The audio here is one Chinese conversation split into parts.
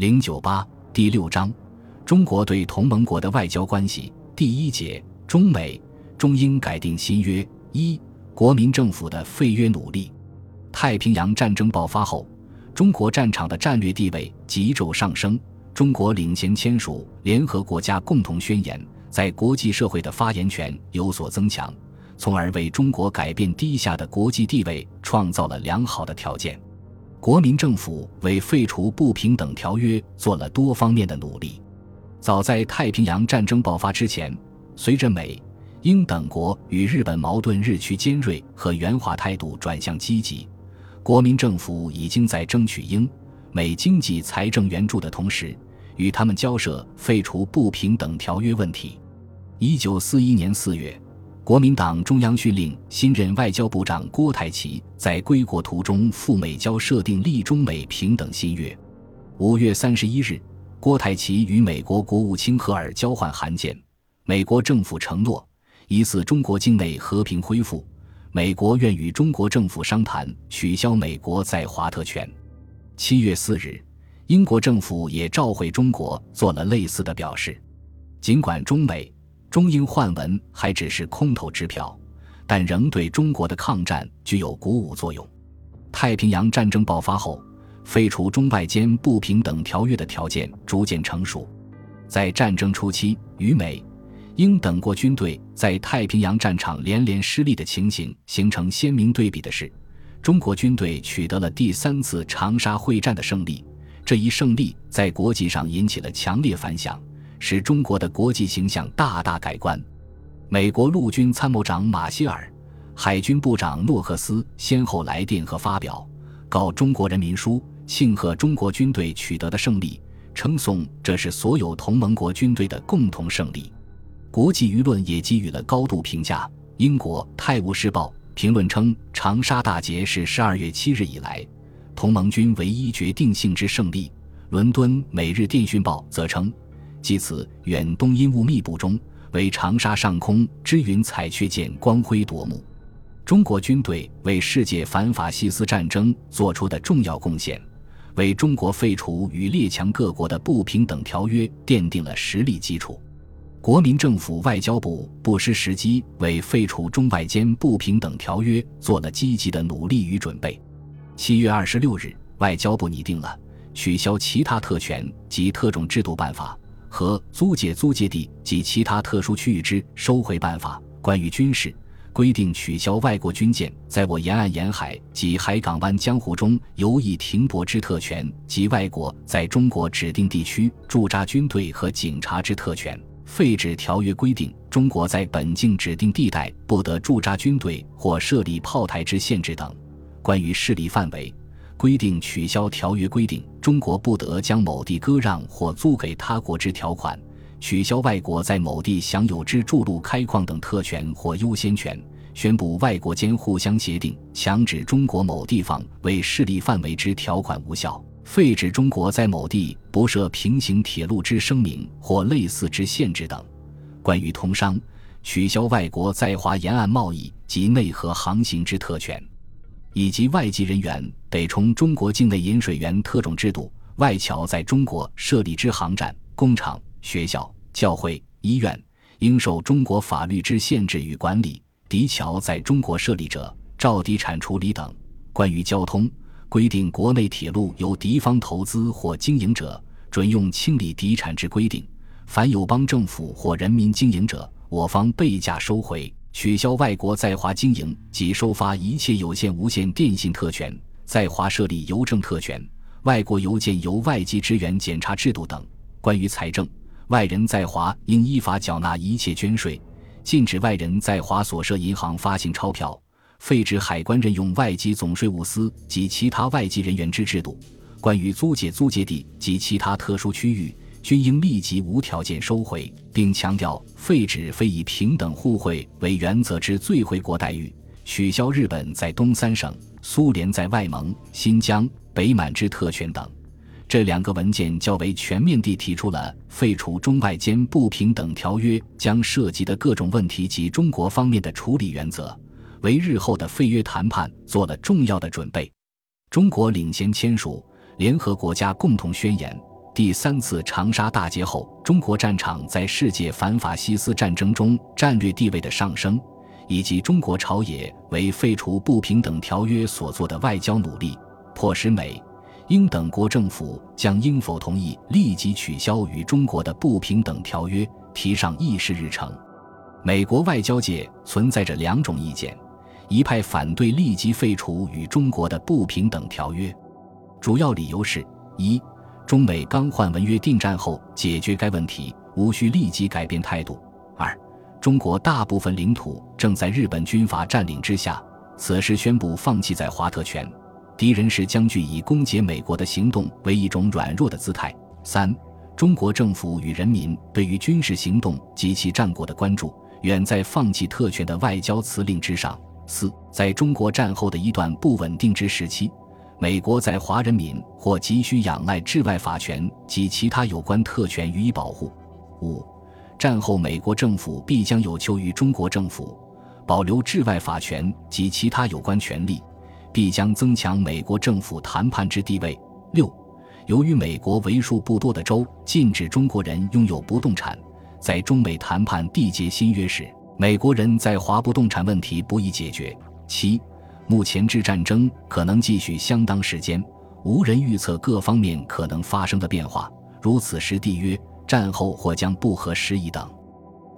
零九八第六章，中国对同盟国的外交关系第一节，中美中英改定新约一，国民政府的废约努力。太平洋战争爆发后，中国战场的战略地位急骤上升，中国领衔签署联合国家共同宣言，在国际社会的发言权有所增强。从而为中国改变低下的国际地位创造了良好的条件。国民政府为废除不平等条约做了多方面的努力。早在太平洋战争爆发之前，随着美、英等国与日本矛盾日趋尖锐和圆滑态度转向积极，国民政府已经在争取英美经济财政援助的同时，与他们交涉废除不平等条约问题。一九四一年四月。国民党中央训令新任外交部长郭台祺在归国途中赴美交设定立中美平等新约。五月三十一日，郭台祺与美国国务卿赫尔交换函件，美国政府承诺，一次中国境内和平恢复，美国愿与中国政府商谈取消美国在华特权。七月四日，英国政府也召回中国做了类似的表示，尽管中美。中英换文还只是空头支票，但仍对中国的抗战具有鼓舞作用。太平洋战争爆发后，废除中外间不平等条约的条件逐渐成熟。在战争初期，与美、英等国军队在太平洋战场连连失利的情形形成鲜明对比的是，中国军队取得了第三次长沙会战的胜利。这一胜利在国际上引起了强烈反响。使中国的国际形象大大改观。美国陆军参谋长马歇尔、海军部长诺克斯先后来电和发表告中国人民书，庆贺中国军队取得的胜利，称颂这是所有同盟国军队的共同胜利。国际舆论也给予了高度评价。英国《泰晤士报》评论称，长沙大捷是十二月七日以来同盟军唯一决定性之胜利。伦敦《每日电讯报》则称。即此远东阴雾密布中，为长沙上空之云彩雀见光辉夺目。中国军队为世界反法西斯战争做出的重要贡献，为中国废除与列强各国的不平等条约奠定了实力基础。国民政府外交部不失时机，为废除中外间不平等条约做了积极的努力与准备。七月二十六日，外交部拟定了取消其他特权及特种制度办法。和租界租界地及其他特殊区域之收回办法，关于军事规定，取消外国军舰在我沿岸沿海及海港湾江湖中游弋停泊之特权及外国在中国指定地区驻扎军队和警察之特权，废止条约规定中国在本境指定地带不得驻扎军队或设立炮台之限制等，关于势力范围。规定取消条约规定中国不得将某地割让或租给他国之条款，取消外国在某地享有之筑路开矿等特权或优先权，宣布外国间互相协定强制中国某地方为势力范围之条款无效，废止中国在某地不设平行铁路之声明或类似之限制等。关于通商，取消外国在华沿岸贸易及内河航行之特权。以及外籍人员得从中国境内引水源特种制度，外侨在中国设立之航站、工厂、学校、教会、医院，应受中国法律之限制与管理；敌侨在中国设立者，照地产处理等。关于交通，规定国内铁路由敌方投资或经营者，准用清理敌产之规定；凡友邦政府或人民经营者，我方备价收回。取消外国在华经营及收发一切有线、无线电信特权，在华设立邮政特权，外国邮件由外籍支援检查制度等。关于财政，外人在华应依法缴纳一切捐税，禁止外人在华所设银行发行钞票，废止海关任用外籍总税务司及其他外籍人员之制度。关于租借、租借地及其他特殊区域。均应立即无条件收回，并强调废止非以平等互惠为原则之最惠国待遇，取消日本在东三省、苏联在外蒙、新疆、北满之特权等。这两个文件较为全面地提出了废除中外间不平等条约将涉及的各种问题及中国方面的处理原则，为日后的废约谈判做了重要的准备。中国领衔签署联合国家共同宣言。第三次长沙大捷后，中国战场在世界反法西斯战争中战略地位的上升，以及中国朝野为废除不平等条约所做的外交努力，迫使美、英等国政府将应否同意立即取消与中国的不平等条约提上议事日程。美国外交界存在着两种意见：一派反对立即废除与中国的不平等条约，主要理由是：一、中美刚换文约定战后，解决该问题无需立即改变态度；二、中国大部分领土正在日本军阀占领之下，此时宣布放弃在华特权，敌人是将据以攻解美国的行动为一种软弱的姿态；三、中国政府与人民对于军事行动及其战果的关注。远在放弃特权的外交辞令之上。四，在中国战后的一段不稳定之时期，美国在华人民或急需仰赖治外法权及其他有关特权予以保护。五，战后美国政府必将有求于中国政府，保留治外法权及其他有关权利，必将增强美国政府谈判之地位。六，由于美国为数不多的州禁止中国人拥有不动产。在中美谈判缔结新约时，美国人在华不动产问题不易解决。七，目前之战争可能继续相当时间，无人预测各方面可能发生的变化。如此时缔约，战后或将不合时宜等。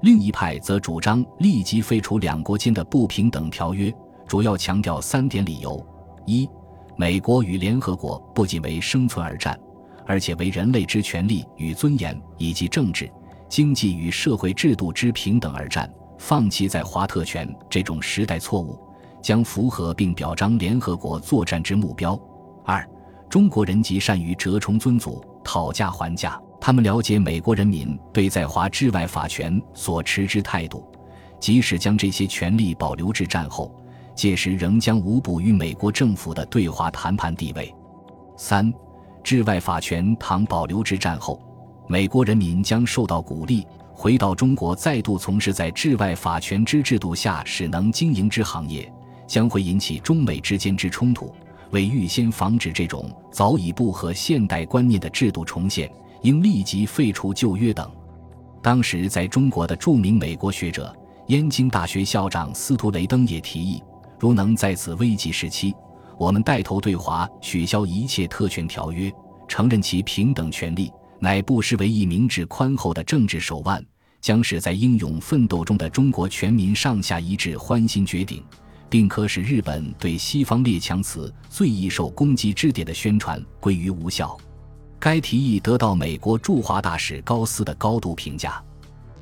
另一派则主张立即废除两国间的不平等条约，主要强调三点理由：一，美国与联合国不仅为生存而战，而且为人类之权利与尊严以及政治。经济与社会制度之平等而战，放弃在华特权这种时代错误，将符合并表彰联合国作战之目标。二，中国人极善于折冲尊祖，讨价还价，他们了解美国人民对在华治外法权所持之态度，即使将这些权利保留至战后，届时仍将无补于美国政府的对华谈判地位。三，治外法权倘保留至战后。美国人民将受到鼓励，回到中国再度从事在治外法权之制度下使能经营之行业，将会引起中美之间之冲突。为预先防止这种早已不合现代观念的制度重现，应立即废除旧约等。当时在中国的著名美国学者、燕京大学校长司徒雷登也提议，如能在此危急时期，我们带头对华取消一切特权条约，承认其平等权利。乃不失为一明智宽厚的政治手腕，将使在英勇奋斗中的中国全民上下一致欢欣绝顶，并可使日本对西方列强此最易受攻击之点的宣传归于无效。该提议得到美国驻华大使高斯的高度评价。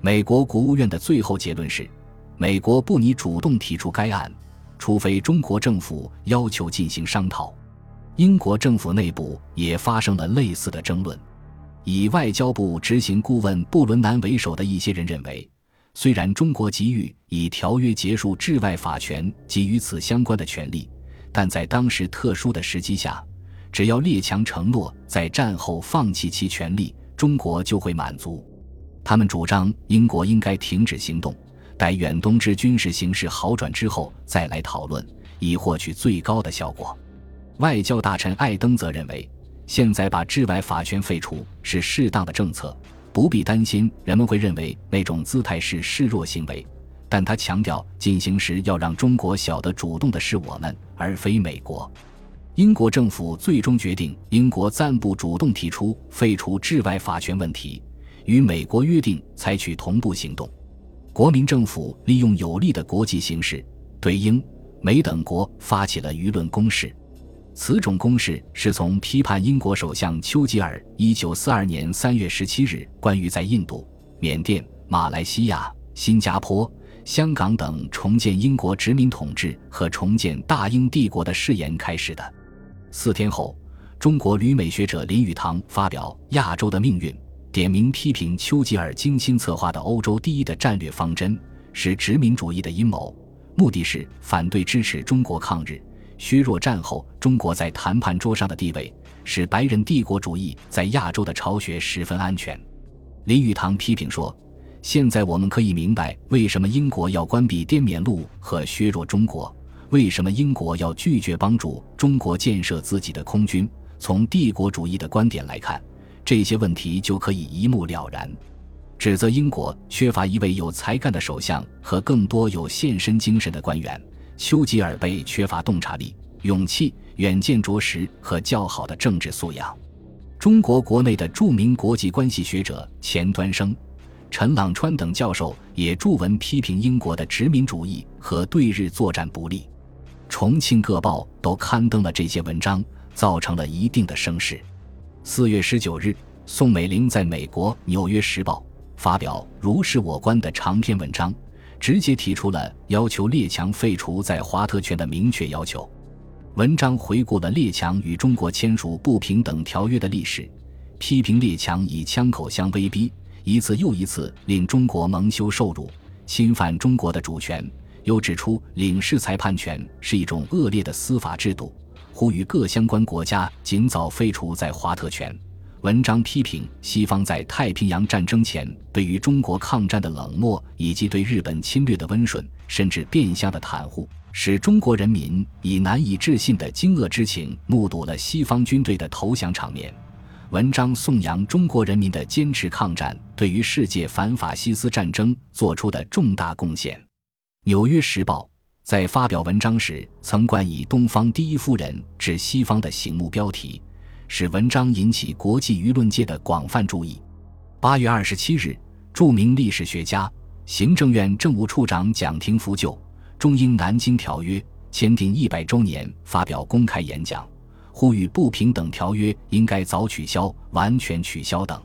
美国国务院的最后结论是：美国不拟主动提出该案，除非中国政府要求进行商讨。英国政府内部也发生了类似的争论。以外交部执行顾问布伦南为首的一些人认为，虽然中国急于以条约结束治外法权及与此相关的权利，但在当时特殊的时机下，只要列强承诺在战后放弃其权利，中国就会满足。他们主张英国应该停止行动，待远东之军事形势好转之后再来讨论，以获取最高的效果。外交大臣艾登则认为。现在把治外法权废除是适当的政策，不必担心人们会认为那种姿态是示弱行为。但他强调，进行时要让中国晓得主动的是我们，而非美国。英国政府最终决定，英国暂不主动提出废除治外法权问题，与美国约定采取同步行动。国民政府利用有利的国际形势，对英、美等国发起了舆论攻势。此种攻势是从批判英国首相丘吉尔1942年3月17日关于在印度、缅甸、马来西亚、新加坡、香港等重建英国殖民统治和重建大英帝国的誓言开始的。四天后，中国旅美学者林语堂发表《亚洲的命运》，点名批评丘吉尔精心策划的欧洲第一的战略方针是殖民主义的阴谋，目的是反对支持中国抗日。削弱战后中国在谈判桌上的地位，使白人帝国主义在亚洲的巢穴十分安全。林语堂批评说：“现在我们可以明白为什么英国要关闭滇缅路和削弱中国，为什么英国要拒绝帮助中国建设自己的空军。从帝国主义的观点来看，这些问题就可以一目了然。指责英国缺乏一位有才干的首相和更多有献身精神的官员，丘吉尔被缺乏洞察力、勇气、远见卓识和较好的政治素养。中国国内的著名国际关系学者钱端升、陈朗川等教授也著文批评英国的殖民主义和对日作战不利。重庆各报都刊登了这些文章，造成了一定的声势。四月十九日，宋美龄在美国《纽约时报》。发表如是我观的长篇文章，直接提出了要求列强废除在华特权的明确要求。文章回顾了列强与中国签署不平等条约的历史，批评列强以枪口相威逼，一次又一次令中国蒙羞受辱，侵犯中国的主权。又指出领事裁判权是一种恶劣的司法制度，呼吁各相关国家尽早废除在华特权。文章批评西方在太平洋战争前对于中国抗战的冷漠，以及对日本侵略的温顺，甚至变相的袒护，使中国人民以难以置信的惊愕之情目睹了西方军队的投降场面。文章颂扬中国人民的坚持抗战，对于世界反法西斯战争做出的重大贡献。《纽约时报》在发表文章时曾冠以“东方第一夫人致西方”的醒目标题。使文章引起国际舆论界的广泛注意。八月二十七日，著名历史学家、行政院政务处长蒋廷福就《中英南京条约》签订一百周年发表公开演讲，呼吁不平等条约应该早取消、完全取消等。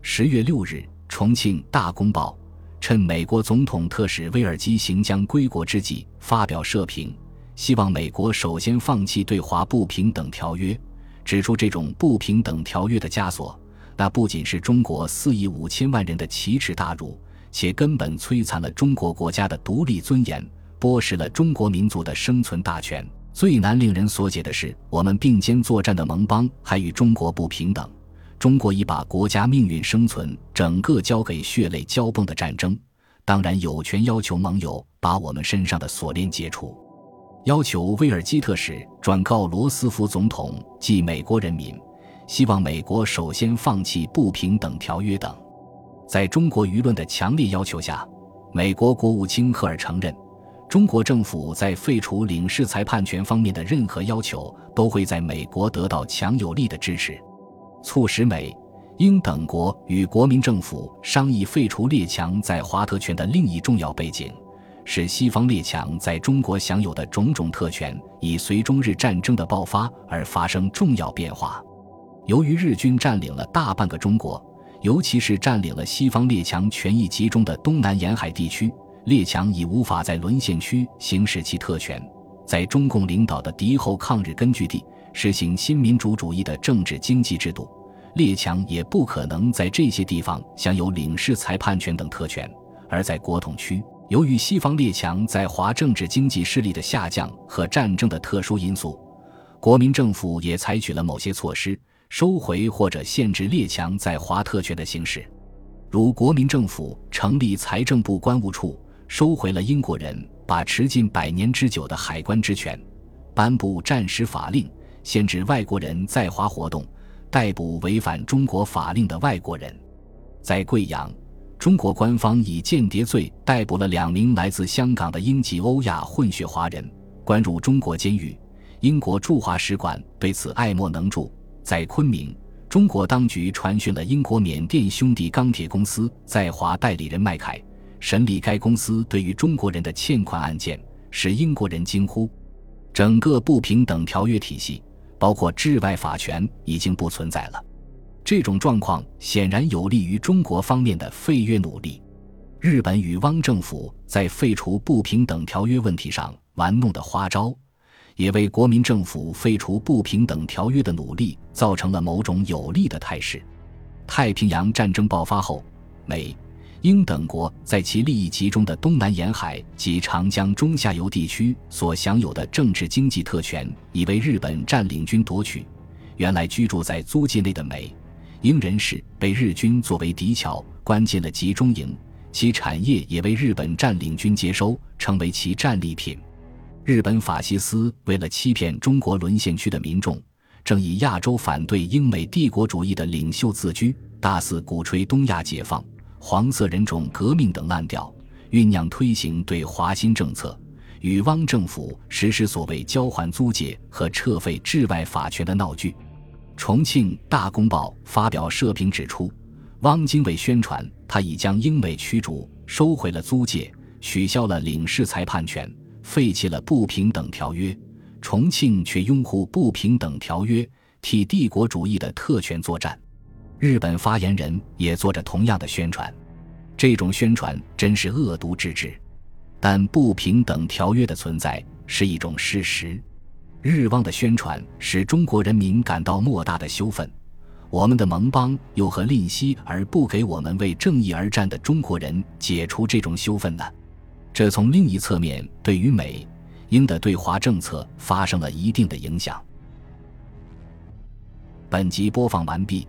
十月六日，重庆《大公报》趁美国总统特使威尔基行将归国之际发表社评，希望美国首先放弃对华不平等条约。指出这种不平等条约的枷锁，那不仅是中国四亿五千万人的奇耻大辱，且根本摧残了中国国家的独立尊严，剥蚀了中国民族的生存大权。最难令人所解的是，我们并肩作战的盟邦还与中国不平等。中国已把国家命运、生存整个交给血泪交崩的战争，当然有权要求盟友把我们身上的锁链解除。要求威尔基特使转告罗斯福总统及美国人民，希望美国首先放弃不平等条约等。在中国舆论的强烈要求下，美国国务卿赫尔承认，中国政府在废除领事裁判权方面的任何要求都会在美国得到强有力的支持，促使美、英等国与国民政府商议废除列强在华特权的另一重要背景。使西方列强在中国享有的种种特权，以随中日战争的爆发而发生重要变化。由于日军占领了大半个中国，尤其是占领了西方列强权益集中的东南沿海地区，列强已无法在沦陷区行使其特权，在中共领导的敌后抗日根据地实行新民主主义的政治经济制度，列强也不可能在这些地方享有领事裁判权等特权，而在国统区。由于西方列强在华政治经济势力的下降和战争的特殊因素，国民政府也采取了某些措施，收回或者限制列强在华特权的行使，如国民政府成立财政部关务处，收回了英国人把持近百年之久的海关之权，颁布战时法令，限制外国人在华活动，逮捕违反中国法令的外国人，在贵阳。中国官方以间谍罪逮捕了两名来自香港的英籍欧亚混血华人，关入中国监狱。英国驻华使馆对此爱莫能助。在昆明，中国当局传讯了英国缅甸兄弟钢铁公司在华代理人麦凯，审理该公司对于中国人的欠款案件，使英国人惊呼：整个不平等条约体系，包括治外法权，已经不存在了。这种状况显然有利于中国方面的废约努力。日本与汪政府在废除不平等条约问题上玩弄的花招，也为国民政府废除不平等条约的努力造成了某种有利的态势。太平洋战争爆发后，美、英等国在其利益集中的东南沿海及长江中下游地区所享有的政治经济特权，已被日本占领军夺取。原来居住在租界内的美。英人士被日军作为敌侨关进了集中营，其产业也为日本占领军接收，成为其战利品。日本法西斯为了欺骗中国沦陷区的民众，正以亚洲反对英美帝国主义的领袖自居，大肆鼓吹东亚解放、黄色人种革命等烂调，酝酿推行对华新政策，与汪政府实施所谓交换租界和撤废治外法权的闹剧。重庆《大公报》发表社评指出，汪精卫宣传他已将英美驱逐，收回了租界，取消了领事裁判权，废弃了不平等条约。重庆却拥护不平等条约，替帝国主义的特权作战。日本发言人也做着同样的宣传，这种宣传真是恶毒之至。但不平等条约的存在是一种事实。日汪的宣传使中国人民感到莫大的羞愤。我们的盟邦又何吝惜而不给我们为正义而战的中国人解除这种羞愤呢？这从另一侧面对于美。英的对华政策发生了一定的影响。本集播放完毕，